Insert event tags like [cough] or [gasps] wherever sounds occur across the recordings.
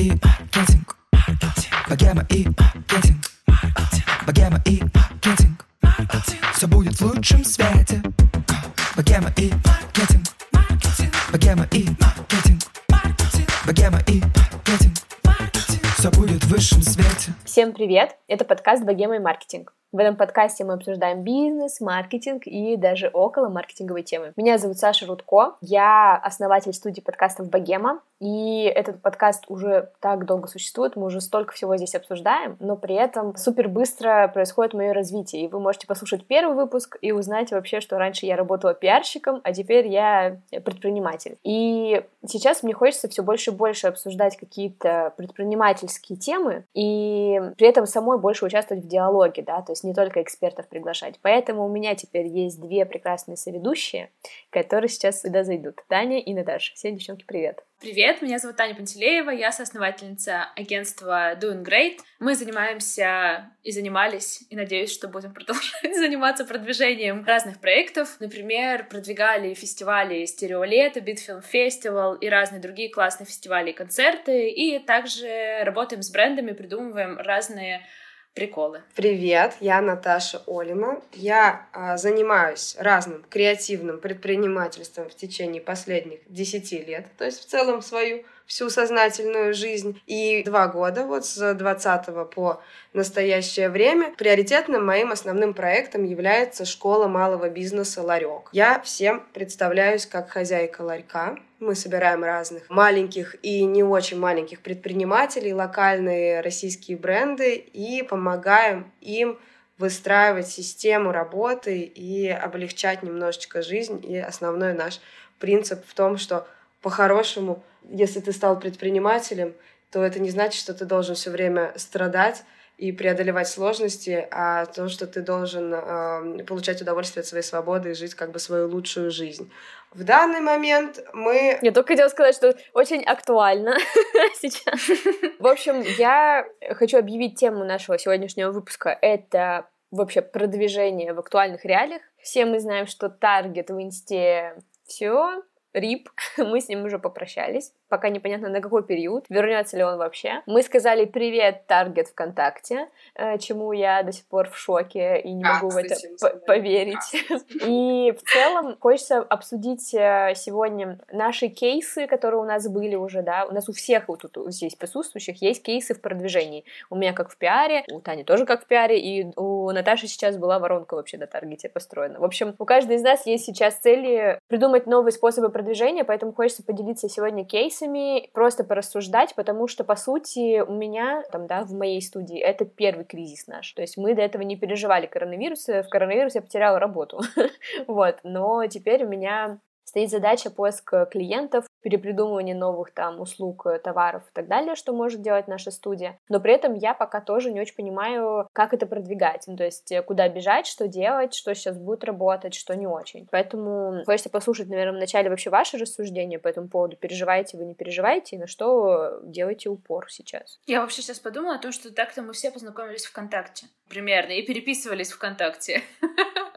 и маркетинг. Богема и маркетинг. Богема и маркетинг. Все будет в лучшем свете. Всем привет! Это подкаст «Богема и маркетинг». В этом подкасте мы обсуждаем бизнес, маркетинг и даже около маркетинговой темы. Меня зовут Саша Рудко, я основатель студии подкастов «Богема», и этот подкаст уже так долго существует, мы уже столько всего здесь обсуждаем, но при этом супер быстро происходит мое развитие, и вы можете послушать первый выпуск и узнать вообще, что раньше я работала пиарщиком, а теперь я предприниматель. И сейчас мне хочется все больше и больше обсуждать какие-то предпринимательские темы, и при этом самой больше участвовать в диалоге, да, то есть не только экспертов приглашать. Поэтому у меня теперь есть две прекрасные соведущие, которые сейчас сюда зайдут. Таня и Наташа. Всем, девчонки, привет! Привет, меня зовут Таня Пантелеева, я соосновательница агентства Doing Great. Мы занимаемся и занимались, и надеюсь, что будем [laughs] продолжать заниматься продвижением разных проектов. Например, продвигали фестивали Стереолето, Битфилм Фестивал и разные другие классные фестивали и концерты. И также работаем с брендами, придумываем разные приколы. Привет, я Наташа Олина. Я а, занимаюсь разным креативным предпринимательством в течение последних 10 лет, то есть в целом свою всю сознательную жизнь. И два года, вот с 20 по настоящее время, приоритетным моим основным проектом является школа малого бизнеса «Ларек». Я всем представляюсь как хозяйка ларька. Мы собираем разных маленьких и не очень маленьких предпринимателей, локальные российские бренды и помогаем им выстраивать систему работы и облегчать немножечко жизнь. И основной наш принцип в том, что по-хорошему если ты стал предпринимателем, то это не значит, что ты должен все время страдать и преодолевать сложности, а то, что ты должен э, получать удовольствие от своей свободы и жить как бы свою лучшую жизнь. В данный момент мы... Я только хотела сказать, что очень актуально [laughs] сейчас. В общем, я хочу объявить тему нашего сегодняшнего выпуска. Это вообще продвижение в актуальных реалиях. Все мы знаем, что таргет в инсте все, рип, [laughs] мы с ним уже попрощались пока непонятно на какой период, вернется ли он вообще. Мы сказали привет, таргет ВКонтакте, э, чему я до сих пор в шоке и не а, могу в это поверить. А. [laughs] И в целом хочется обсудить э, сегодня наши кейсы, которые у нас были уже, да, у нас у всех вот тут здесь присутствующих есть кейсы в продвижении. У меня как в пиаре, у Тани тоже как в пиаре, и у Наташи сейчас была воронка вообще на таргете построена. В общем, у каждой из нас есть сейчас цели придумать новые способы продвижения, поэтому хочется поделиться сегодня кейсом кейсами, просто порассуждать, потому что, по сути, у меня, там, да, в моей студии, это первый кризис наш. То есть мы до этого не переживали коронавирус, в коронавирус я потеряла работу. [laughs] вот, но теперь у меня стоит задача поиска клиентов, перепридумывания новых там услуг, э, товаров и так далее, что может делать наша студия. Но при этом я пока тоже не очень понимаю, как это продвигать. Ну, то есть э, куда бежать, что делать, что сейчас будет работать, что не очень. Поэтому хочется послушать, наверное, вначале вообще ваши рассуждения по этому поводу. Переживаете вы, не переживаете, и на что делаете упор сейчас? Я вообще сейчас подумала о том, что так-то мы все познакомились ВКонтакте. Примерно. И переписывались ВКонтакте. [laughs]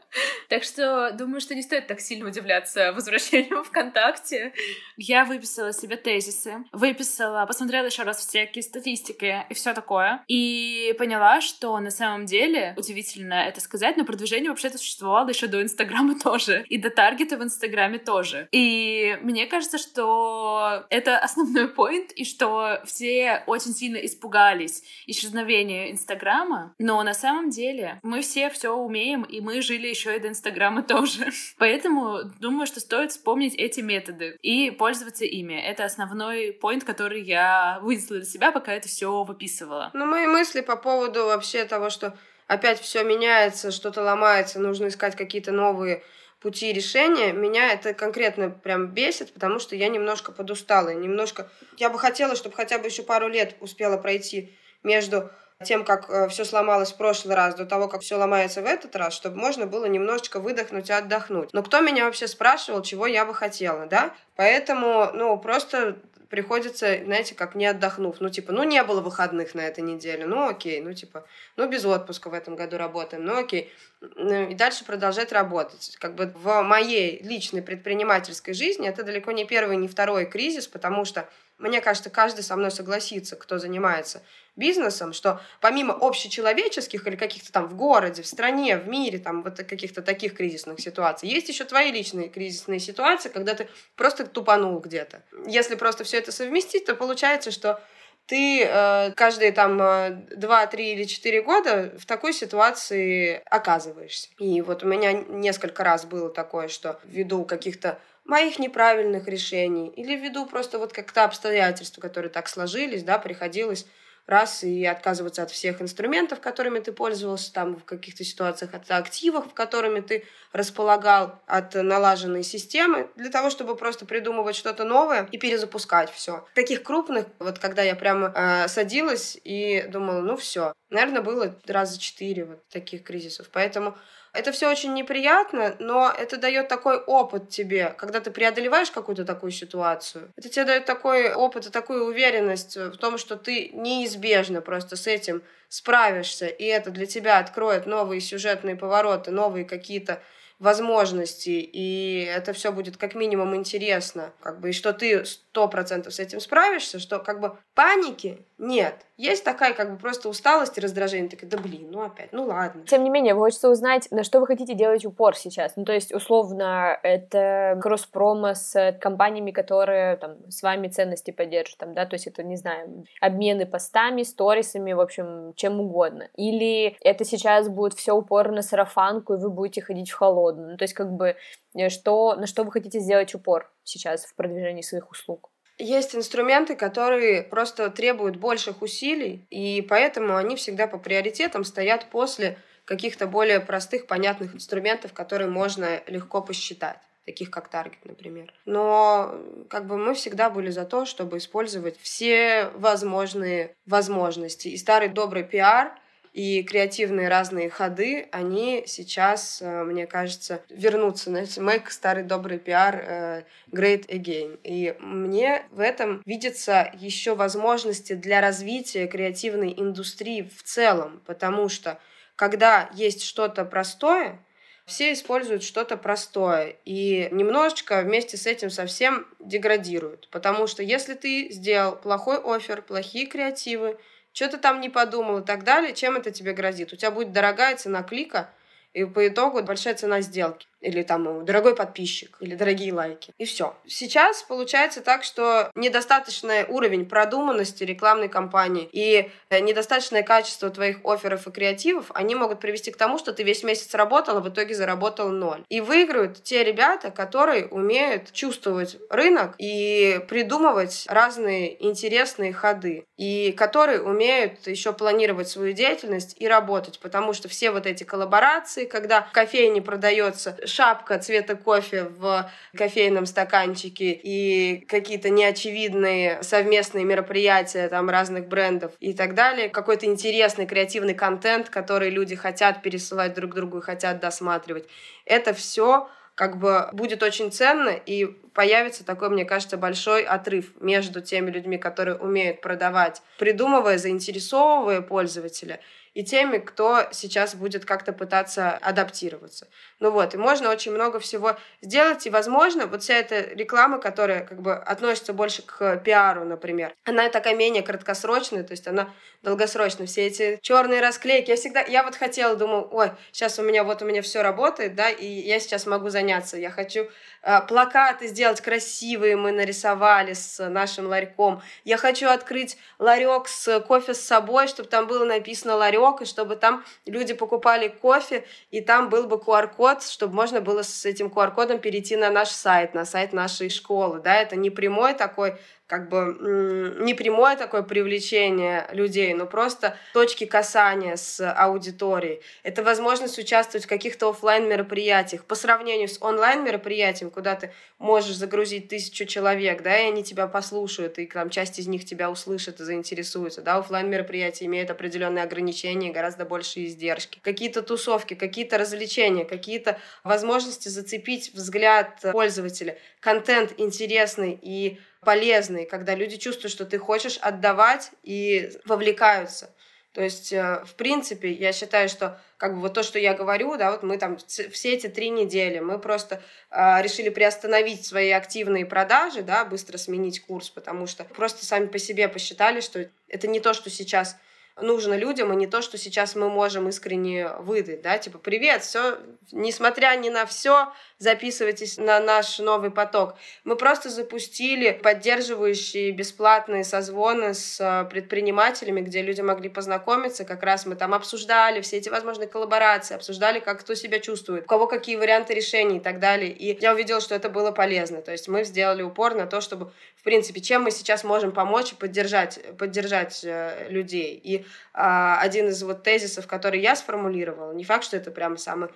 Так что думаю, что не стоит так сильно удивляться возвращению ВКонтакте. Я выписала себе тезисы, выписала, посмотрела еще раз всякие статистики и все такое. И поняла, что на самом деле, удивительно это сказать, но продвижение вообще-то существовало еще до Инстаграма [laughs] тоже. И до таргета в Инстаграме тоже. И мне кажется, что это основной поинт, и что все очень сильно испугались исчезновения Инстаграма, но на самом деле мы все все умеем, и мы жили еще и до Инстаграма тоже. [laughs] Поэтому думаю, что стоит вспомнить эти методы и пользоваться ими. Это основной поинт, который я вынесла для себя, пока это все выписывала. Ну, мои мысли по поводу вообще того, что опять все меняется, что-то ломается, нужно искать какие-то новые пути решения, меня это конкретно прям бесит, потому что я немножко подустала, немножко... Я бы хотела, чтобы хотя бы еще пару лет успела пройти между тем, как э, все сломалось в прошлый раз, до того, как все ломается в этот раз, чтобы можно было немножечко выдохнуть и отдохнуть. Но кто меня вообще спрашивал, чего я бы хотела, да? Поэтому, ну, просто приходится, знаете, как не отдохнув. Ну, типа, ну, не было выходных на этой неделе, ну, окей, ну, типа, ну, без отпуска в этом году работаем, ну, окей. Ну, и дальше продолжать работать. Как бы в моей личной предпринимательской жизни это далеко не первый, не второй кризис, потому что мне кажется, каждый со мной согласится, кто занимается бизнесом, что помимо общечеловеческих или каких-то там в городе, в стране, в мире, там вот каких-то таких кризисных ситуаций, есть еще твои личные кризисные ситуации, когда ты просто тупанул где-то. Если просто все это совместить, то получается, что ты э, каждые там э, два, три или четыре года в такой ситуации оказываешься. И вот у меня несколько раз было такое, что ввиду каких-то моих неправильных решений или ввиду просто вот как-то обстоятельств, которые так сложились, да, приходилось раз и отказываться от всех инструментов, которыми ты пользовался там в каких-то ситуациях, от активов, которыми ты располагал, от налаженной системы, для того, чтобы просто придумывать что-то новое и перезапускать все. Таких крупных, вот когда я прямо э, садилась и думала, ну все, наверное, было раза четыре вот таких кризисов. Поэтому это все очень неприятно, но это дает такой опыт тебе, когда ты преодолеваешь какую-то такую ситуацию. Это тебе дает такой опыт и такую уверенность в том, что ты неизбежно просто с этим справишься, и это для тебя откроет новые сюжетные повороты, новые какие-то возможности, и это все будет как минимум интересно, как бы, и что ты сто процентов с этим справишься, что как бы паники нет. Есть такая как бы просто усталость и раздражение. Такая, да блин, ну опять, ну ладно. Тем не менее, хочется узнать, на что вы хотите делать упор сейчас. Ну, то есть, условно, это кросс-промо с компаниями, которые там с вами ценности поддерживают, там, да, то есть это, не знаю, обмены постами, сторисами, в общем, чем угодно. Или это сейчас будет все упор на сарафанку, и вы будете ходить в холодную. Ну, то есть, как бы, э, что, на что вы хотите сделать упор сейчас в продвижении своих услуг? Есть инструменты, которые просто требуют больших усилий, и поэтому они всегда по приоритетам стоят после каких-то более простых, понятных инструментов, которые можно легко посчитать таких как Target, например. Но как бы мы всегда были за то, чтобы использовать все возможные возможности. И старый добрый пиар и креативные разные ходы, они сейчас, э, мне кажется, вернутся. Знаете, make старый добрый пиар э, great again. И мне в этом видятся еще возможности для развития креативной индустрии в целом, потому что когда есть что-то простое, все используют что-то простое и немножечко вместе с этим совсем деградируют. Потому что если ты сделал плохой офер, плохие креативы, что ты там не подумал и так далее, чем это тебе грозит? У тебя будет дорогая цена клика, и по итогу большая цена сделки или там э, дорогой подписчик, или дорогие лайки. И все. Сейчас получается так, что недостаточный уровень продуманности рекламной кампании и э, недостаточное качество твоих офферов и креативов, они могут привести к тому, что ты весь месяц работал, а в итоге заработал ноль. И выиграют те ребята, которые умеют чувствовать рынок и придумывать разные интересные ходы, и которые умеют еще планировать свою деятельность и работать, потому что все вот эти коллаборации, когда в кофейне продается шапка цвета кофе в кофейном стаканчике и какие-то неочевидные совместные мероприятия там разных брендов и так далее. Какой-то интересный креативный контент, который люди хотят пересылать друг другу и хотят досматривать. Это все как бы будет очень ценно, и появится такой, мне кажется, большой отрыв между теми людьми, которые умеют продавать, придумывая, заинтересовывая пользователя, и теми, кто сейчас будет как-то пытаться адаптироваться. Ну вот, и можно очень много всего сделать, и, возможно, вот вся эта реклама, которая как бы относится больше к пиару, например, она такая менее краткосрочная, то есть она долгосрочная. Все эти черные расклейки, я всегда, я вот хотела, думаю, ой, сейчас у меня вот у меня все работает, да, и я сейчас могу заняться, я хочу э, плакаты сделать красивые, мы нарисовали с нашим ларьком, я хочу открыть ларек с кофе с собой, чтобы там было написано ларек, ларек, и чтобы там люди покупали кофе, и там был бы QR-код, чтобы можно было с этим QR-кодом перейти на наш сайт, на сайт нашей школы. Да, это не прямой такой как бы не прямое такое привлечение людей, но просто точки касания с аудиторией. Это возможность участвовать в каких-то офлайн мероприятиях по сравнению с онлайн мероприятием, куда ты можешь загрузить тысячу человек, да, и они тебя послушают, и там часть из них тебя услышит и заинтересуется, да, офлайн мероприятия имеют определенные ограничения, гораздо большие издержки. Какие-то тусовки, какие-то развлечения, какие-то возможности зацепить взгляд пользователя, контент интересный и полезный, когда люди чувствуют, что ты хочешь отдавать и вовлекаются. То есть, э, в принципе, я считаю, что как бы вот то, что я говорю, да, вот мы там все эти три недели, мы просто э, решили приостановить свои активные продажи, да, быстро сменить курс, потому что просто сами по себе посчитали, что это не то, что сейчас нужно людям, и не то, что сейчас мы можем искренне выдать, да, типа, привет, все, несмотря ни на все, записывайтесь на наш новый поток. Мы просто запустили поддерживающие бесплатные созвоны с э, предпринимателями, где люди могли познакомиться, как раз мы там обсуждали все эти возможные коллаборации, обсуждали, как кто себя чувствует, у кого какие варианты решений и так далее, и я увидела, что это было полезно, то есть мы сделали упор на то, чтобы, в принципе, чем мы сейчас можем помочь и поддержать, поддержать э, людей, и а, один из вот тезисов, который я сформулировала, не факт, что это прямо самая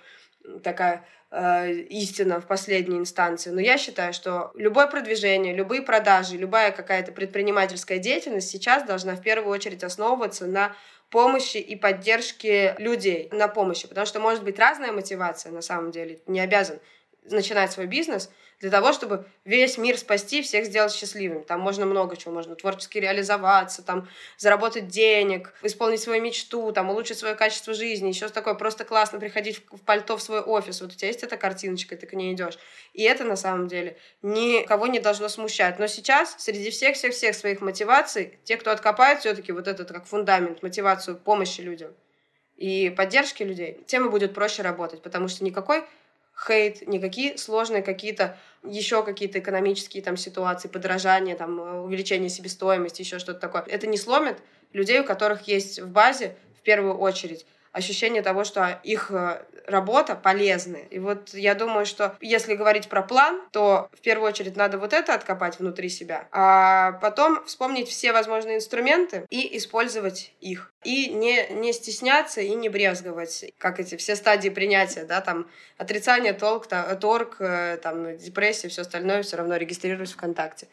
такая э, истина в последней инстанции, но я считаю, что любое продвижение, любые продажи, любая какая-то предпринимательская деятельность сейчас должна в первую очередь основываться на помощи и поддержке людей, на помощи, потому что может быть разная мотивация на самом деле, не обязан начинать свой бизнес – для того, чтобы весь мир спасти, всех сделать счастливыми. Там можно много чего, можно творчески реализоваться, там заработать денег, исполнить свою мечту, там улучшить свое качество жизни, еще такое просто классно приходить в пальто в свой офис. Вот у тебя есть эта картиночка, ты к ней идешь. И это на самом деле никого не должно смущать. Но сейчас среди всех-всех-всех своих мотиваций, те, кто откопает все-таки вот этот как фундамент, мотивацию помощи людям и поддержки людей, тем и будет проще работать, потому что никакой хейт, никакие сложные какие-то еще какие-то экономические там ситуации, подорожание, там, э, увеличение себестоимости, еще что-то такое. Это не сломит людей, у которых есть в базе в первую очередь ощущение того, что их э, работа полезная. И вот я думаю, что если говорить про план, то в первую очередь надо вот это откопать внутри себя, а потом вспомнить все возможные инструменты и использовать их. И не, не стесняться и не брезговать, как эти все стадии принятия, да, там отрицание, толк, торг, э, там депрессия, все остальное, все равно регистрируюсь ВКонтакте.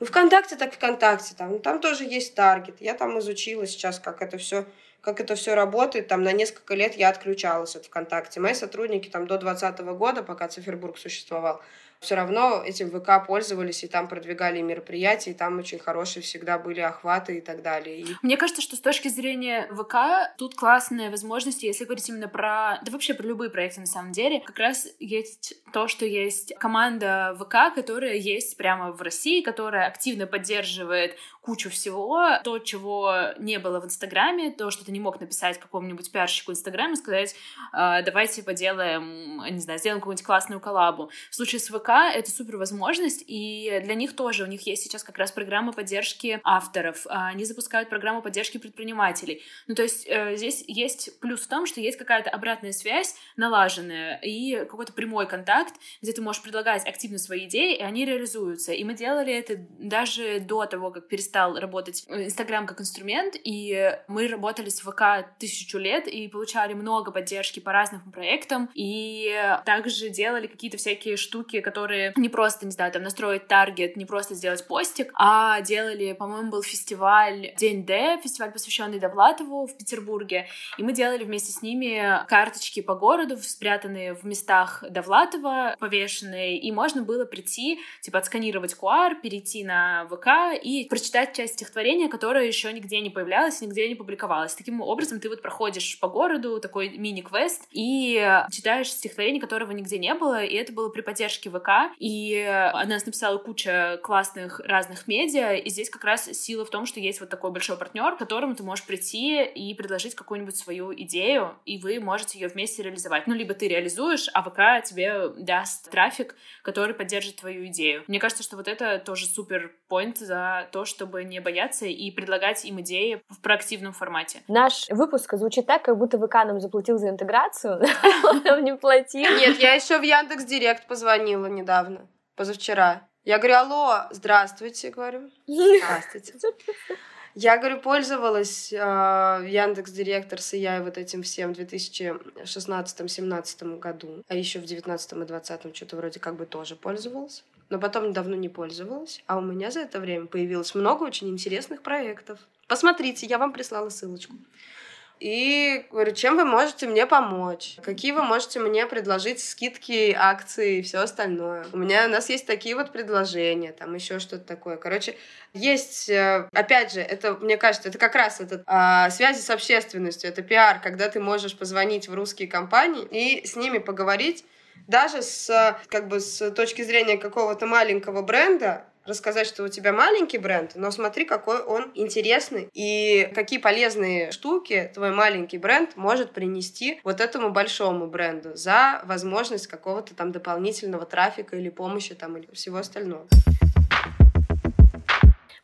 Ну, ВКонтакте так ВКонтакте, там, там тоже есть таргет. Я там изучила сейчас, как это все как это все работает. Там на несколько лет я отключалась от ВКонтакте. Мои сотрудники там до 2020 года, пока Цифербург существовал, все равно этим ВК пользовались и там продвигали мероприятия, и там очень хорошие всегда были охваты и так далее. И... Мне кажется, что с точки зрения ВК тут классные возможности, если говорить именно про... Да вообще про любые проекты на самом деле. Как раз есть то, что есть команда ВК, которая есть прямо в России, которая активно поддерживает кучу всего, то, чего не было в Инстаграме, то, что ты не мог написать какому-нибудь пиарщику Инстаграме, сказать, «А, давайте поделаем, не знаю, сделаем какую-нибудь классную коллабу. В случае с ВК это супер возможность, и для них тоже, у них есть сейчас как раз программа поддержки авторов, а, они запускают программу поддержки предпринимателей. Ну, то есть э, здесь есть плюс в том, что есть какая-то обратная связь налаженная и какой-то прямой контакт, где ты можешь предлагать активно свои идеи, и они реализуются. И мы делали это даже до того, как перестал работать Инстаграм как инструмент, и мы работали с ВК тысячу лет и получали много поддержки по разным проектам, и также делали какие-то всякие штуки, которые которые не просто, не знаю, там настроить таргет, не просто сделать постик, а делали, по-моему, был фестиваль День Д, фестиваль, посвященный Довлатову в Петербурге, и мы делали вместе с ними карточки по городу, спрятанные в местах Довлатова, повешенные, и можно было прийти, типа, отсканировать QR, перейти на ВК и прочитать часть стихотворения, которое еще нигде не появлялось, нигде не публиковалось. Таким образом, ты вот проходишь по городу, такой мини-квест, и читаешь стихотворение, которого нигде не было, и это было при поддержке ВК, и она нас написала куча классных разных медиа, и здесь как раз сила в том, что есть вот такой большой партнер, к которому ты можешь прийти и предложить какую-нибудь свою идею, и вы можете ее вместе реализовать. Ну, либо ты реализуешь, а ВК тебе даст трафик, который поддержит твою идею. Мне кажется, что вот это тоже супер поинт за то, чтобы не бояться и предлагать им идеи в проактивном формате. Наш выпуск звучит так, как будто ВК нам заплатил за интеграцию, [laughs] он нам не платил. Нет, я еще в Яндекс Директ позвонила недавно, позавчера. Я говорю, алло, здравствуйте, говорю. [laughs] Здравствуйте. Я, говорю, пользовалась э, Яндекс Директорс и я вот этим всем в 2016-17 году, а еще в 19 и 20 что-то вроде как бы тоже пользовалась. Но потом давно не пользовалась, а у меня за это время появилось много очень интересных проектов. Посмотрите, я вам прислала ссылочку. И говорю, чем вы можете мне помочь? Какие вы можете мне предложить скидки, акции и все остальное? У меня, у нас есть такие вот предложения, там еще что-то такое. Короче, есть, э, опять же, это, мне кажется, это как раз этот а, связи с общественностью, это пиар, когда ты можешь позвонить в русские компании и с ними поговорить, даже с, как бы, с точки зрения какого-то маленького бренда, рассказать, что у тебя маленький бренд, но смотри, какой он интересный и какие полезные штуки твой маленький бренд может принести вот этому большому бренду за возможность какого-то там дополнительного трафика или помощи там или всего остального.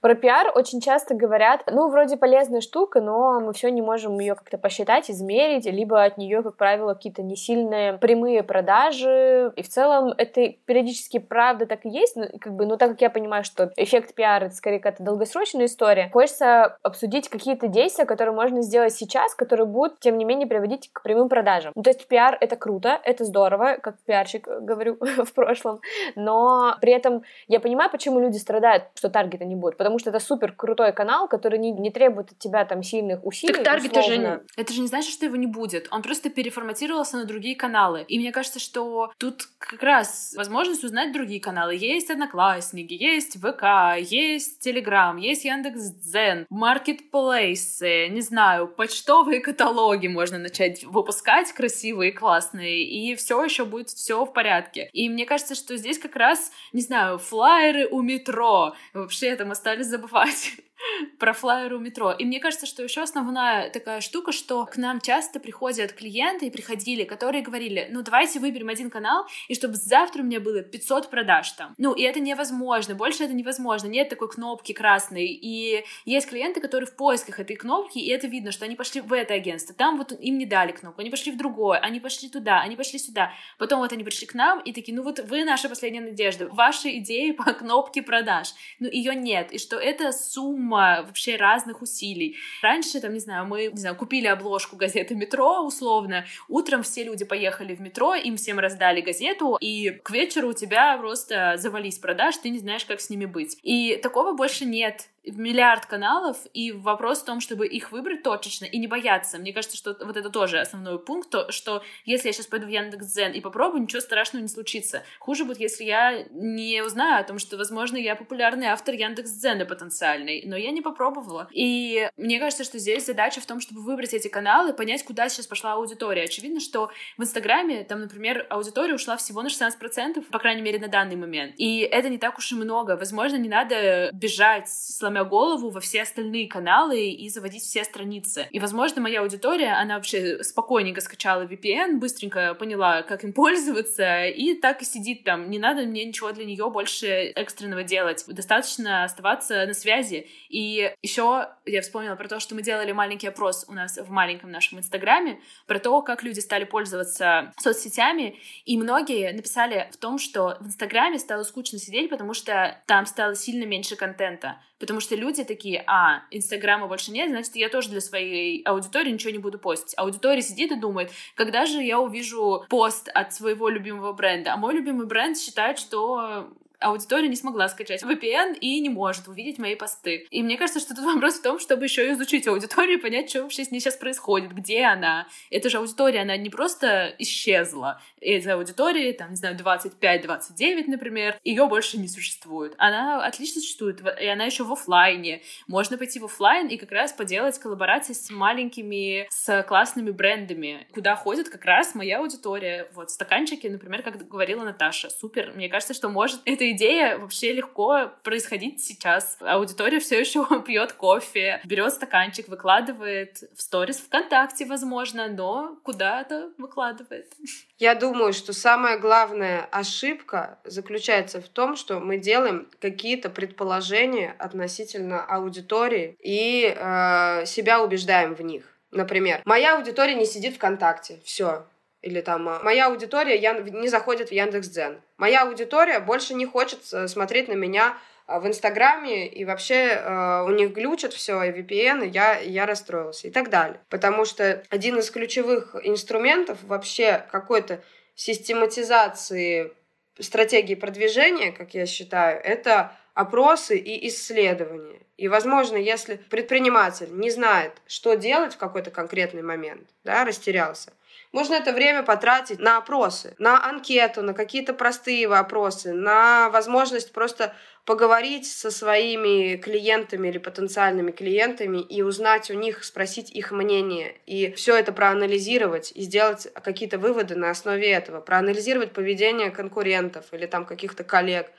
Про пиар очень часто говорят, ну, вроде полезная штука, но мы все не можем ее как-то посчитать, измерить, либо от нее, как правило, какие-то не сильные прямые продажи. И в целом это периодически правда так и есть, но, как бы, но так как я понимаю, что эффект пиара это скорее какая-то долгосрочная история, хочется обсудить какие-то действия, которые можно сделать сейчас, которые будут, тем не менее, приводить к прямым продажам. Ну, то есть пиар это круто, это здорово, как пиарщик говорю [laughs] в прошлом, но при этом я понимаю, почему люди страдают, что таргета не будет, потому что это супер крутой канал, который не, не требует от тебя там сильных усилий. Так таргет тоже, это же не значит, что его не будет. Он просто переформатировался на другие каналы. И мне кажется, что тут как раз возможность узнать другие каналы. Есть Одноклассники, есть ВК, есть Телеграм, есть Яндекс.Дзен, маркетплейсы, не знаю, почтовые каталоги можно начать выпускать красивые, классные, и все еще будет все в порядке. И мне кажется, что здесь как раз, не знаю, флайеры у метро вообще там остались забывать [laughs] про флайеры у метро. И мне кажется, что еще основная такая штука, что к нам часто приходят клиенты и приходили, которые говорили, ну давайте выберем один канал, и чтобы завтра у меня было 500 продаж там. Ну, и это невозможно, больше это невозможно, нет такой кнопки красной. И есть клиенты, которые в поисках этой кнопки, и это видно, что они пошли в это агентство, там вот им не дали кнопку, они пошли в другое, они пошли туда, они пошли сюда. Потом вот они пришли к нам и такие, ну вот вы наша последняя надежда, ваши идеи [laughs] по кнопке продаж. Ну, ее нет, и что это сумма сумма вообще разных усилий. Раньше, там, не знаю, мы, не знаю, купили обложку газеты «Метро», условно, утром все люди поехали в метро, им всем раздали газету, и к вечеру у тебя просто завались продаж, ты не знаешь, как с ними быть. И такого больше нет миллиард каналов, и вопрос в том, чтобы их выбрать точечно и не бояться. Мне кажется, что вот это тоже основной пункт, то, что если я сейчас пойду в Яндекс.Дзен и попробую, ничего страшного не случится. Хуже будет, если я не узнаю о том, что, возможно, я популярный автор Яндекс.Дзена потенциальный, но я не попробовала. И мне кажется, что здесь задача в том, чтобы выбрать эти каналы, понять, куда сейчас пошла аудитория. Очевидно, что в Инстаграме, там, например, аудитория ушла всего на 16%, по крайней мере, на данный момент. И это не так уж и много. Возможно, не надо бежать, сломя голову во все остальные каналы и заводить все страницы. И, возможно, моя аудитория, она вообще спокойненько скачала VPN, быстренько поняла, как им пользоваться, и так и сидит там. Не надо мне ничего для нее больше экстренного делать. Достаточно оставаться на связи. И еще я вспомнила про то, что мы делали маленький опрос у нас в маленьком нашем Инстаграме про то, как люди стали пользоваться соцсетями, и многие написали в том, что в Инстаграме стало скучно сидеть, потому что там стало сильно меньше контента. Потому что люди такие, а, Инстаграма больше нет, значит, я тоже для своей аудитории ничего не буду постить. Аудитория сидит и думает, когда же я увижу пост от своего любимого бренда? А мой любимый бренд считает, что аудитория не смогла скачать VPN и не может увидеть мои посты. И мне кажется, что тут вопрос в том, чтобы еще изучить аудиторию понять, что вообще с ней сейчас происходит, где она. Это же аудитория, она не просто исчезла. Этой аудитории, там, не знаю, 25-29, например, ее больше не существует. Она отлично существует, и она еще в офлайне. Можно пойти в офлайн и как раз поделать коллаборации с маленькими, с классными брендами, куда ходит как раз моя аудитория. Вот стаканчики, например, как говорила Наташа, супер. Мне кажется, что может это идея вообще легко происходить сейчас. Аудитория все еще [laughs] пьет кофе, берет стаканчик, выкладывает в сторис ВКонтакте, возможно, но куда-то выкладывает. Я думаю, что самая главная ошибка заключается в том, что мы делаем какие-то предположения относительно аудитории и э, себя убеждаем в них. Например, моя аудитория не сидит ВКонтакте. Все, или там а, моя аудитория я, не заходит в Яндекс.Дзен. Моя аудитория больше не хочет э, смотреть на меня а, в Инстаграме, и вообще э, у них глючит все, и VPN, и я, я расстроился, и так далее. Потому что один из ключевых инструментов вообще какой-то систематизации стратегии продвижения, как я считаю, это опросы и исследования. И, возможно, если предприниматель не знает, что делать в какой-то конкретный момент, да, растерялся, можно это время потратить на опросы, на анкету, на какие-то простые вопросы, на возможность просто поговорить со своими клиентами или потенциальными клиентами и узнать у них, спросить их мнение, и все это проанализировать и сделать какие-то выводы на основе этого, проанализировать поведение конкурентов или там каких-то коллег,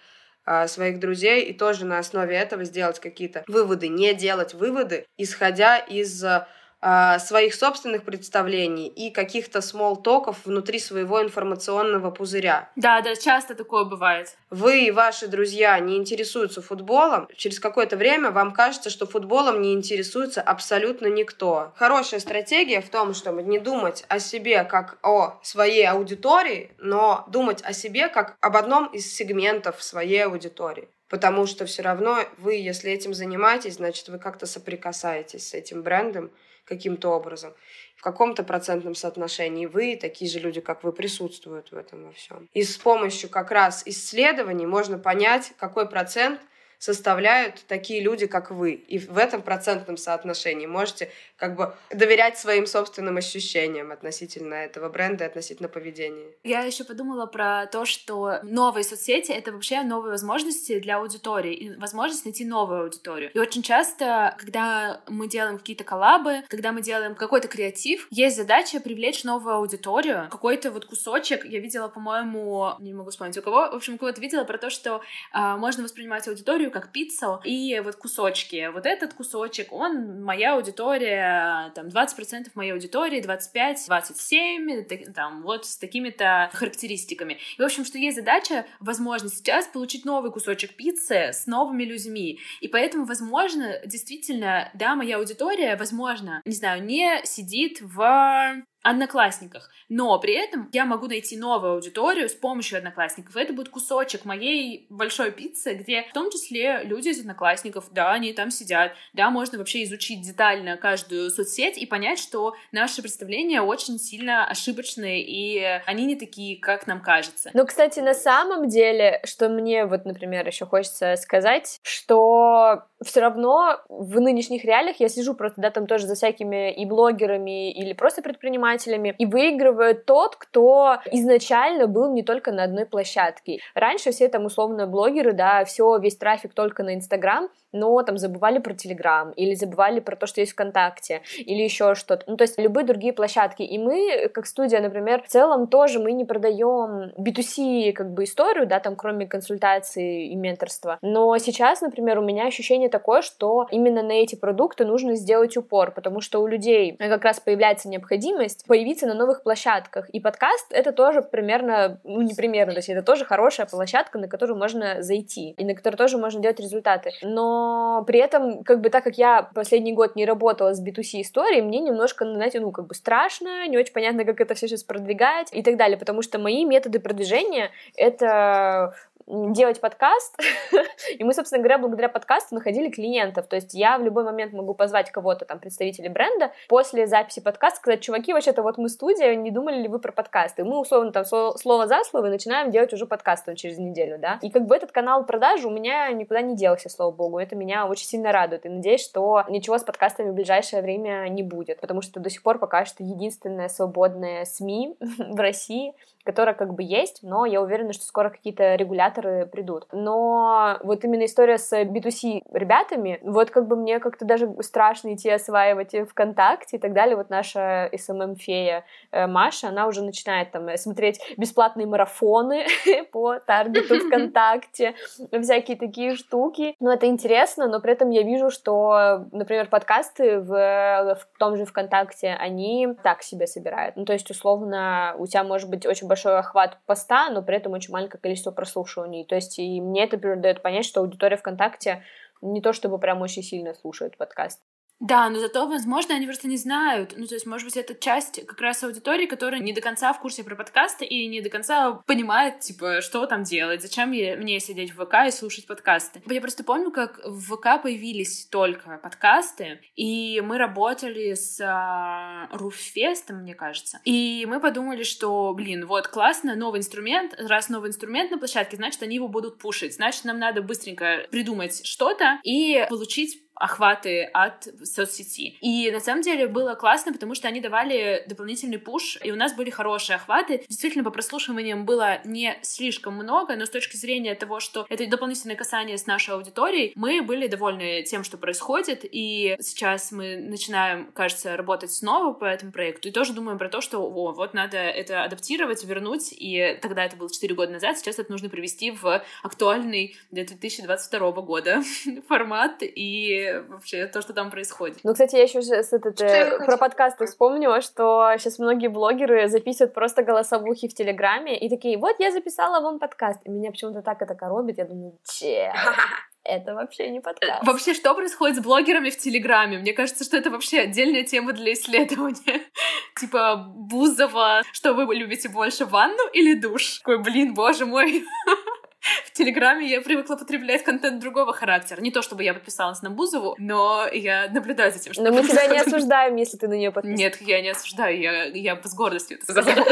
а, своих друзей и тоже на основе этого сделать какие-то выводы, не делать выводы, исходя из а, своих собственных представлений и каких-то смол-токов внутри своего информационного пузыря. Да, да, часто такое бывает. Вы и ваши друзья не интересуются футболом, через какое-то время вам кажется, что футболом не интересуется абсолютно никто. Хорошая стратегия в том, чтобы не думать о себе как о своей аудитории, но думать о себе как об одном из сегментов своей аудитории. Потому что все равно вы, если этим занимаетесь, значит, вы как-то соприкасаетесь с этим брендом, каким-то образом. В каком-то процентном соотношении вы, такие же люди, как вы, присутствуют в этом во всем. И с помощью как раз исследований можно понять, какой процент – составляют такие люди, как вы. И в этом процентном соотношении можете как бы доверять своим собственным ощущениям относительно этого бренда и относительно поведения. Я еще подумала про то, что новые соцсети — это вообще новые возможности для аудитории и возможность найти новую аудиторию. И очень часто, когда мы делаем какие-то коллабы, когда мы делаем какой-то креатив, есть задача привлечь новую аудиторию, какой-то вот кусочек. Я видела, по-моему, не могу вспомнить у кого, в общем, кого-то видела про то, что э, можно воспринимать аудиторию аудиторию как пиццу и вот кусочки. Вот этот кусочек, он моя аудитория, там 20% моей аудитории, 25, 27, там вот с такими-то характеристиками. И, в общем, что есть задача, возможно, сейчас получить новый кусочек пиццы с новыми людьми. И поэтому, возможно, действительно, да, моя аудитория, возможно, не знаю, не сидит в Одноклассниках. Но при этом я могу найти новую аудиторию с помощью Одноклассников. Это будет кусочек моей большой пиццы, где в том числе люди из Одноклассников, да, они там сидят, да, можно вообще изучить детально каждую соцсеть и понять, что наши представления очень сильно ошибочные, и они не такие, как нам кажется. Ну, кстати, на самом деле, что мне вот, например, еще хочется сказать, что все равно в нынешних реалиях я слежу просто, да, там тоже за всякими и блогерами, или просто предпринимателями, и выигрывает тот, кто изначально был не только на одной площадке. Раньше все там условно блогеры, да, все, весь трафик только на Инстаграм, но там забывали про Телеграм, или забывали про то, что есть ВКонтакте, или еще что-то. Ну, то есть любые другие площадки. И мы, как студия, например, в целом тоже мы не продаем B2C как бы историю, да, там кроме консультации и менторства. Но сейчас, например, у меня ощущение такое, что именно на эти продукты нужно сделать упор, потому что у людей как раз появляется необходимость появиться на новых площадках. И подкаст — это тоже примерно, ну не примерно, то есть это тоже хорошая площадка, на которую можно зайти, и на которой тоже можно делать результаты. Но при этом, как бы так как я последний год не работала с B2C историей, мне немножко, знаете, ну, как бы страшно, не очень понятно, как это все сейчас продвигать и так далее, потому что мои методы продвижения — это делать подкаст, [laughs] и мы, собственно говоря, благодаря подкасту находили клиентов, то есть я в любой момент могу позвать кого-то, там, представителей бренда, после записи подкаста сказать, чуваки, вообще-то вот мы студия, не думали ли вы про подкасты? И мы, условно, там, слово за слово начинаем делать уже подкаст там, через неделю, да, и как бы этот канал продажи у меня никуда не делся, слава богу, это меня очень сильно радует, и надеюсь, что ничего с подкастами в ближайшее время не будет, потому что до сих пор пока что единственная свободная СМИ [laughs] в России, которая как бы есть, но я уверена, что скоро какие-то регуляторы придут. Но вот именно история с B2C ребятами, вот как бы мне как-то даже страшно идти осваивать ВКонтакте и так далее. Вот наша SMM-фея э, Маша, она уже начинает там смотреть бесплатные марафоны [laughs] по таргету [laughs] ВКонтакте, всякие такие штуки. Ну, это интересно, но при этом я вижу, что, например, подкасты в, в том же ВКонтакте, они так себе собирают. Ну, то есть, условно, у тебя может быть очень большой большой охват поста, но при этом очень маленькое количество прослушиваний. То есть и мне это дает понять, что аудитория ВКонтакте не то чтобы прям очень сильно слушает подкаст. Да, но зато, возможно, они просто не знают. Ну, то есть, может быть, это часть как раз аудитории, которая не до конца в курсе про подкасты и не до конца понимает, типа, что там делать, зачем мне сидеть в ВК и слушать подкасты. Я просто помню, как в ВК появились только подкасты, и мы работали с а, Руфестом, мне кажется. И мы подумали, что, блин, вот классно, новый инструмент, раз новый инструмент на площадке, значит, они его будут пушить. Значит, нам надо быстренько придумать что-то и получить охваты от соцсети. И на самом деле было классно, потому что они давали дополнительный пуш, и у нас были хорошие охваты. Действительно, по прослушиваниям было не слишком много, но с точки зрения того, что это дополнительное касание с нашей аудиторией, мы были довольны тем, что происходит, и сейчас мы начинаем, кажется, работать снова по этому проекту, и тоже думаем про то, что о, вот надо это адаптировать, вернуть, и тогда это было 4 года назад, сейчас это нужно привести в актуальный для 2022 года [laughs] формат, и вообще то, что там происходит. Ну, кстати, я еще с этот, э, про подкасты вспомнила, что сейчас многие блогеры записывают просто голосовухи в Телеграме и такие, вот я записала вам подкаст. И меня почему-то так это коробит, я думаю, че? [laughs] это вообще не подкаст. Вообще, что происходит с блогерами в Телеграме? Мне кажется, что это вообще отдельная тема для исследования. [laughs] Типа Бузова, что вы любите больше, ванну или душ? Такой, блин, боже мой. [laughs] [laughs] в Телеграме я привыкла потреблять контент другого характера. Не то, чтобы я подписалась на Бузову, но я наблюдаю за тем, что... Но мы тебя не осуждаем, если ты на нее подписалась. Нет, я не осуждаю, я, я с гордостью это [laughs] сказала.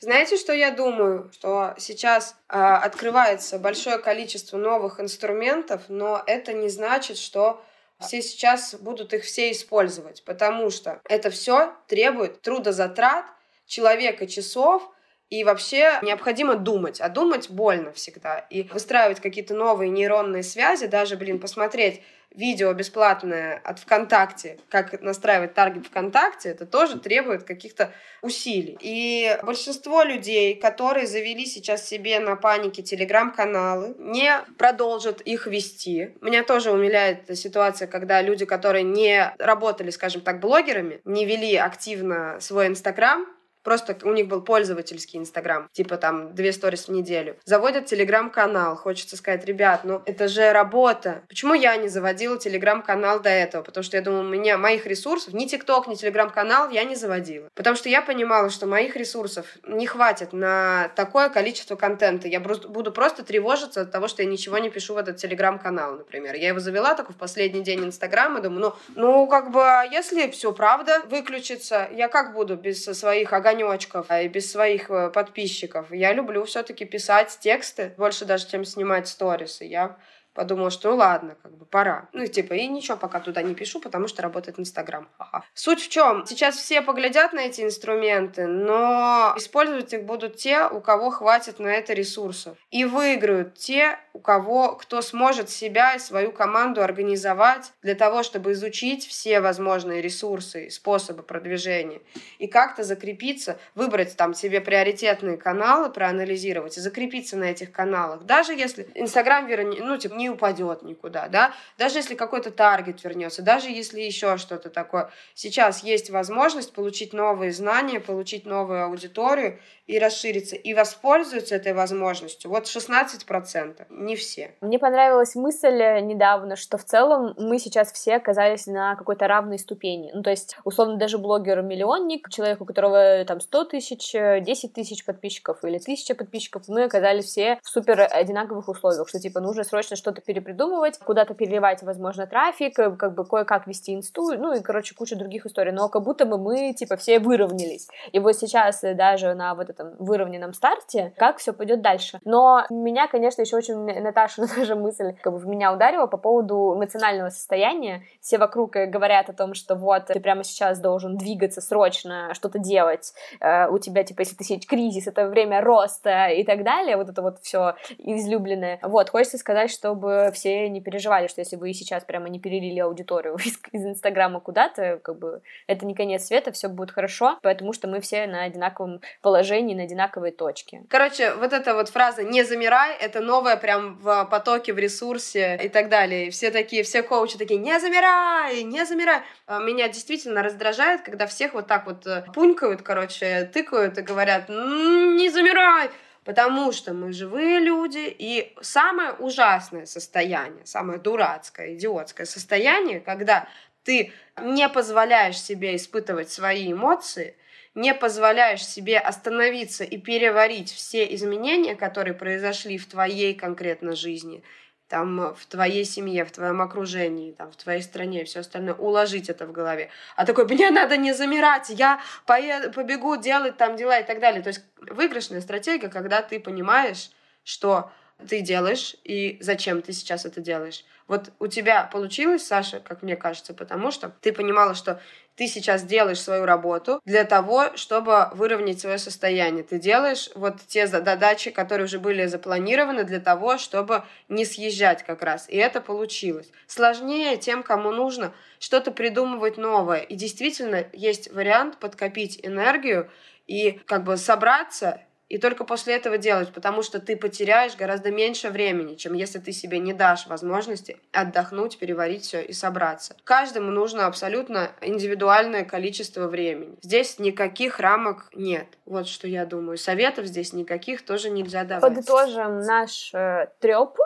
Знаете, что я думаю? Что сейчас э, открывается большое количество новых инструментов, но это не значит, что все сейчас будут их все использовать, потому что это все требует трудозатрат, человека часов, и вообще необходимо думать, а думать больно всегда. И выстраивать какие-то новые нейронные связи, даже, блин, посмотреть видео бесплатное от ВКонтакте, как настраивать таргет ВКонтакте, это тоже требует каких-то усилий. И большинство людей, которые завели сейчас себе на панике телеграм-каналы, не продолжат их вести. Меня тоже умиляет ситуация, когда люди, которые не работали, скажем так, блогерами, не вели активно свой инстаграм, Просто у них был пользовательский Инстаграм, типа там две сторис в неделю. Заводят Телеграм-канал. Хочется сказать, ребят, ну это же работа. Почему я не заводила Телеграм-канал до этого? Потому что я думала, у меня моих ресурсов, ни ТикТок, ни Телеграм-канал я не заводила. Потому что я понимала, что моих ресурсов не хватит на такое количество контента. Я буду просто тревожиться от того, что я ничего не пишу в этот Телеграм-канал, например. Я его завела только в последний день Инстаграма, думаю, ну, ну как бы, а если все правда выключится, я как буду без своих огонь огонечков а и без своих э, подписчиков. Я люблю все-таки писать тексты, больше даже, чем снимать сторисы. Я подумала, что ну ладно, как бы пора. Ну типа, и ничего пока туда не пишу, потому что работает Инстаграм. Ага. Суть в чем? Сейчас все поглядят на эти инструменты, но использовать их будут те, у кого хватит на это ресурсов. И выиграют те, у кого, кто сможет себя и свою команду организовать для того, чтобы изучить все возможные ресурсы способы продвижения. И как-то закрепиться, выбрать там себе приоритетные каналы, проанализировать и закрепиться на этих каналах. Даже если Инстаграм, ну, типа, не упадет никуда, да, даже если какой-то таргет вернется, даже если еще что-то такое. Сейчас есть возможность получить новые знания, получить новую аудиторию и расшириться, и воспользуются этой возможностью. Вот 16%, не все. Мне понравилась мысль недавно, что в целом мы сейчас все оказались на какой-то равной ступени. Ну, то есть, условно, даже блогер-миллионник, человек, у которого там 100 тысяч, 10 тысяч подписчиков или 1000 подписчиков, мы оказались все в супер одинаковых условиях, что, типа, нужно срочно что-то перепридумывать, куда-то переливать, возможно, трафик, как бы кое-как вести инсту, ну и, короче, куча других историй. Но как будто бы мы, типа, все выровнялись. И вот сейчас даже на вот этом выровненном старте, как все пойдет дальше. Но меня, конечно, еще очень Наташа [laughs] тоже мысль как бы в меня ударила по поводу эмоционального состояния. Все вокруг говорят о том, что вот ты прямо сейчас должен двигаться срочно, что-то делать. Э, у тебя, типа, если ты сидишь кризис, это время роста и так далее. Вот это вот все излюбленное. Вот, хочется сказать, чтобы все не переживали, что если вы сейчас прямо не перелили аудиторию [laughs] из, из Инстаграма куда-то, как бы это не конец света, все будет хорошо, потому что мы все на одинаковом положении на одинаковые точки. Короче, вот эта вот фраза «не замирай» — это новая прям в потоке, в ресурсе и так далее. Все такие, все коучи такие «не замирай, не замирай». А, меня действительно раздражает, когда всех вот так вот э, пунькают, короче, тыкают и говорят «не замирай». Потому что мы живые люди, и самое ужасное состояние, самое дурацкое, идиотское состояние, когда ты не позволяешь себе испытывать свои эмоции, не позволяешь себе остановиться и переварить все изменения, которые произошли в твоей конкретно жизни, там, в твоей семье, в твоем окружении, там, в твоей стране и все остальное, уложить это в голове. А такой, мне надо не замирать, я поеду, побегу делать там дела и так далее. То есть выигрышная стратегия, когда ты понимаешь, что ты делаешь и зачем ты сейчас это делаешь. Вот у тебя получилось, Саша, как мне кажется, потому что ты понимала, что ты сейчас делаешь свою работу для того, чтобы выровнять свое состояние. Ты делаешь вот те задачи, которые уже были запланированы для того, чтобы не съезжать как раз. И это получилось. Сложнее тем, кому нужно что-то придумывать новое. И действительно есть вариант подкопить энергию и как бы собраться и только после этого делать, потому что ты потеряешь гораздо меньше времени, чем если ты себе не дашь возможности отдохнуть, переварить все и собраться. Каждому нужно абсолютно индивидуальное количество времени. Здесь никаких рамок нет. Вот что я думаю. Советов здесь никаких тоже нельзя давать. Подытожим наш э, треп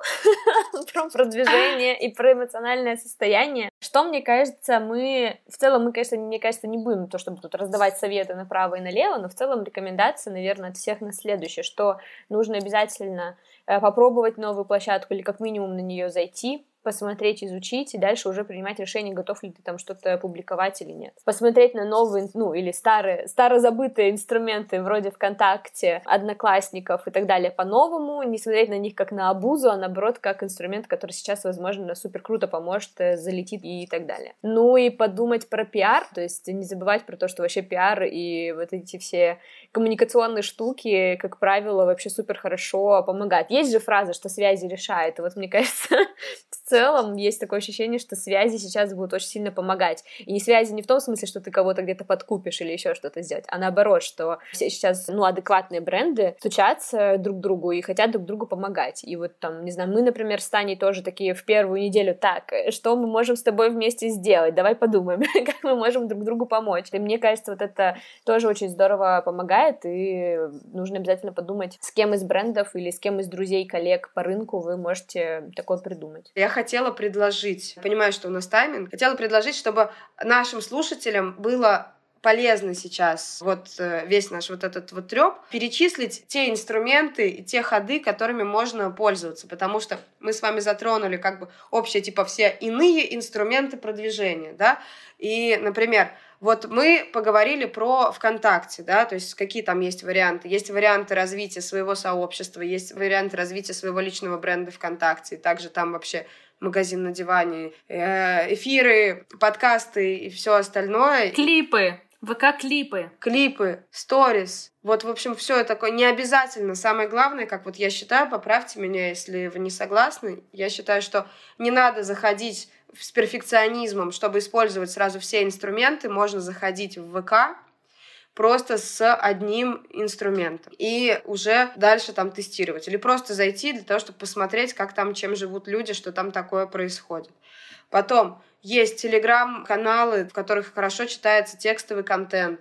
[laughs] про продвижение и про эмоциональное состояние. Что, мне кажется, мы... В целом, мы, конечно, мне кажется, не будем то, чтобы тут раздавать советы направо и налево, но в целом рекомендации, наверное, от всех нас следующее, что нужно обязательно э, попробовать новую площадку или как минимум на нее зайти, посмотреть, изучить и дальше уже принимать решение, готов ли ты там что-то публиковать или нет. Посмотреть на новые, ну, или старые, старозабытые инструменты вроде ВКонтакте, Одноклассников и так далее по-новому, не смотреть на них как на обузу, а наоборот, как инструмент, который сейчас, возможно, супер круто поможет, э, залетит и так далее. Ну и подумать про пиар, то есть не забывать про то, что вообще пиар и вот эти все коммуникационные штуки, как правило, вообще супер хорошо помогают. Есть же фраза, что связи решают, и вот мне кажется, [laughs] целом есть такое ощущение, что связи сейчас будут очень сильно помогать. И связи не в том смысле, что ты кого-то где-то подкупишь или еще что-то сделать, а наоборот, что все сейчас, ну, адекватные бренды стучатся друг к другу и хотят друг другу помогать. И вот там, не знаю, мы, например, с Таней тоже такие в первую неделю, так, что мы можем с тобой вместе сделать? Давай подумаем, [laughs] как мы можем друг другу помочь. И мне кажется, вот это тоже очень здорово помогает, и нужно обязательно подумать, с кем из брендов или с кем из друзей, коллег по рынку вы можете такое придумать. Я хотела предложить, понимаю, что у нас тайминг, хотела предложить, чтобы нашим слушателям было полезно сейчас вот э, весь наш вот этот вот треп перечислить те инструменты и те ходы, которыми можно пользоваться, потому что мы с вами затронули как бы общие типа все иные инструменты продвижения, да, и, например, вот мы поговорили про ВКонтакте, да, то есть какие там есть варианты. Есть варианты развития своего сообщества, есть варианты развития своего личного бренда ВКонтакте. Также там вообще магазин на диване, э, эфиры, подкасты и все остальное. Клипы. ВК-клипы. Клипы, сторис. Вот, в общем, все такое не обязательно. Самое главное, как вот я считаю, поправьте меня, если вы не согласны, я считаю, что не надо заходить с перфекционизмом, чтобы использовать сразу все инструменты, можно заходить в ВК просто с одним инструментом и уже дальше там тестировать. Или просто зайти для того, чтобы посмотреть, как там, чем живут люди, что там такое происходит. Потом есть телеграм-каналы, в которых хорошо читается текстовый контент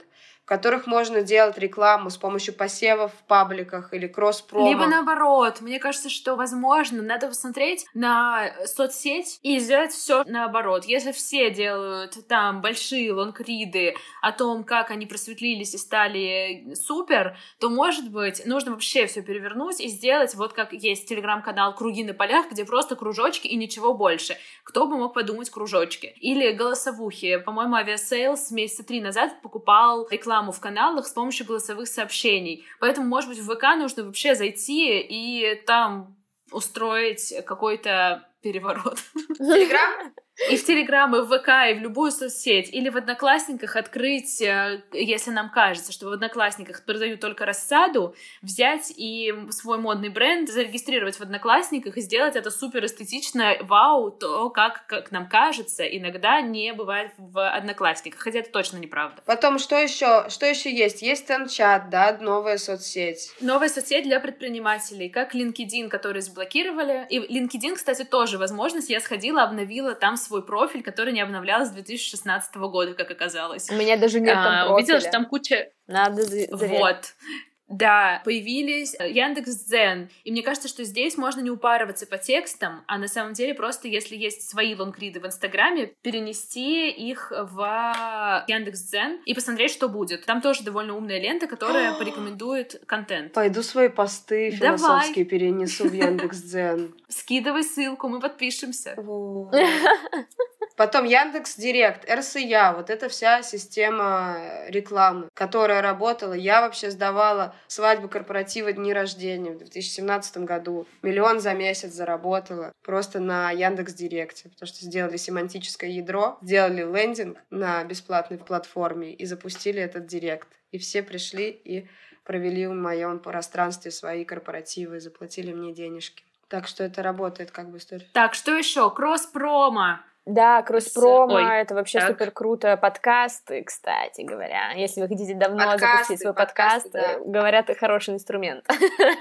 которых можно делать рекламу с помощью посевов в пабликах или кросс-промо. Либо наоборот. Мне кажется, что, возможно, надо посмотреть на соцсеть и сделать все наоборот. Если все делают там большие лонгриды о том, как они просветлились и стали супер, то, может быть, нужно вообще все перевернуть и сделать вот как есть телеграм-канал «Круги на полях», где просто кружочки и ничего больше. Кто бы мог подумать кружочки? Или голосовухи. По-моему, авиасейлс месяца три назад покупал рекламу рекламу в каналах с помощью голосовых сообщений. Поэтому, может быть, в ВК нужно вообще зайти и там устроить какой-то переворот. Телеграм? И в Телеграм, и в ВК, и в любую соцсеть. Или в Одноклассниках открыть, э, если нам кажется, что в Одноклассниках продают только рассаду, взять и свой модный бренд зарегистрировать в Одноклассниках и сделать это супер эстетично, вау, то, как, как нам кажется, иногда не бывает в Одноклассниках. Хотя это точно неправда. Потом, что еще? Что еще есть? Есть Тенчат, да, новая соцсеть. Новая соцсеть для предпринимателей, как LinkedIn, который заблокировали. И LinkedIn, кстати, тоже возможность. Я сходила, обновила там свой свой профиль, который не обновлялся с 2016 года, как оказалось. У меня даже нет там а, профиля. Увидела, что там куча... Надо за- Вот. Да, появились э, Яндекс Дзен. И мне кажется, что здесь можно не упарываться по текстам, а на самом деле просто, если есть свои лонгриды в Инстаграме, перенести их в Яндекс Дзен и посмотреть, что будет. Там тоже довольно умная лента, которая [gasps] порекомендует контент. Пойду свои посты философские перенесу в Яндекс Дзен. [laughs] Скидывай ссылку, мы подпишемся. [laughs] Потом Яндекс Директ, РСЯ, вот эта вся система рекламы, которая работала. Я вообще сдавала свадьбы, корпоративы, дни рождения в 2017 году. Миллион за месяц заработала просто на Яндекс Директе, потому что сделали семантическое ядро, сделали лендинг на бесплатной платформе и запустили этот Директ. И все пришли и провели в моем пространстве свои корпоративы, заплатили мне денежки. Так что это работает как бы история. Так, что еще? Кросс-промо. Да, кросс-промо, это вообще так. супер круто. Подкасты, кстати говоря. Если вы хотите давно подкасты, запустить свой подкаст, да. говорят, хороший инструмент.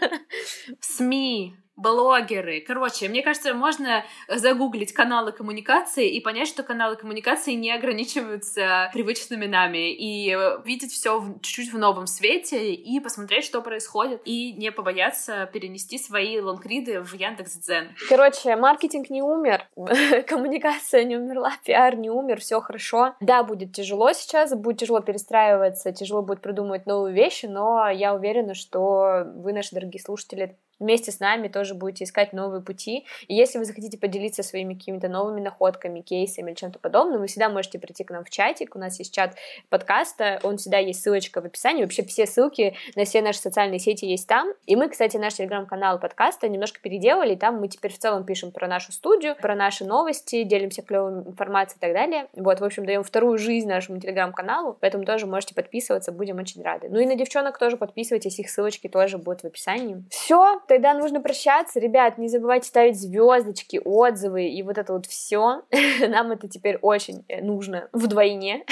[laughs] СМИ, блогеры. Короче, мне кажется, можно загуглить каналы коммуникации и понять, что каналы коммуникации не ограничиваются привычными нами, и видеть все чуть-чуть в новом свете, и посмотреть, что происходит, и не побояться перенести свои лонгриды в Яндекс.Дзен. Короче, маркетинг не умер, [laughs] коммуникация не умерла, пиар не умер, все хорошо. Да, будет тяжело сейчас, будет тяжело перестраиваться, тяжело будет придумывать новые вещи, но я уверена, что вы, наши дорогие слушатели, вместе с нами тоже будете искать новые пути. И если вы захотите поделиться своими какими-то новыми находками, кейсами или чем-то подобным, вы всегда можете прийти к нам в чатик. У нас есть чат подкаста, он всегда есть ссылочка в описании. Вообще все ссылки на все наши социальные сети есть там. И мы, кстати, наш телеграм-канал подкаста немножко переделали. Там мы теперь в целом пишем про нашу студию, про наши новости, делимся клевой информацией и так далее. Вот, в общем, даем вторую жизнь нашему телеграм-каналу, поэтому тоже можете подписываться, будем очень рады. Ну и на девчонок тоже подписывайтесь, их ссылочки тоже будут в описании. Все, тогда нужно прощаться. Ребят, не забывайте ставить звездочки, отзывы и вот это вот все. [laughs] Нам это теперь очень э, нужно вдвойне.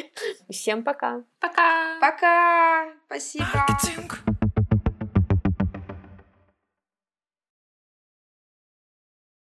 [laughs] Всем пока. Пока. Пока. Спасибо.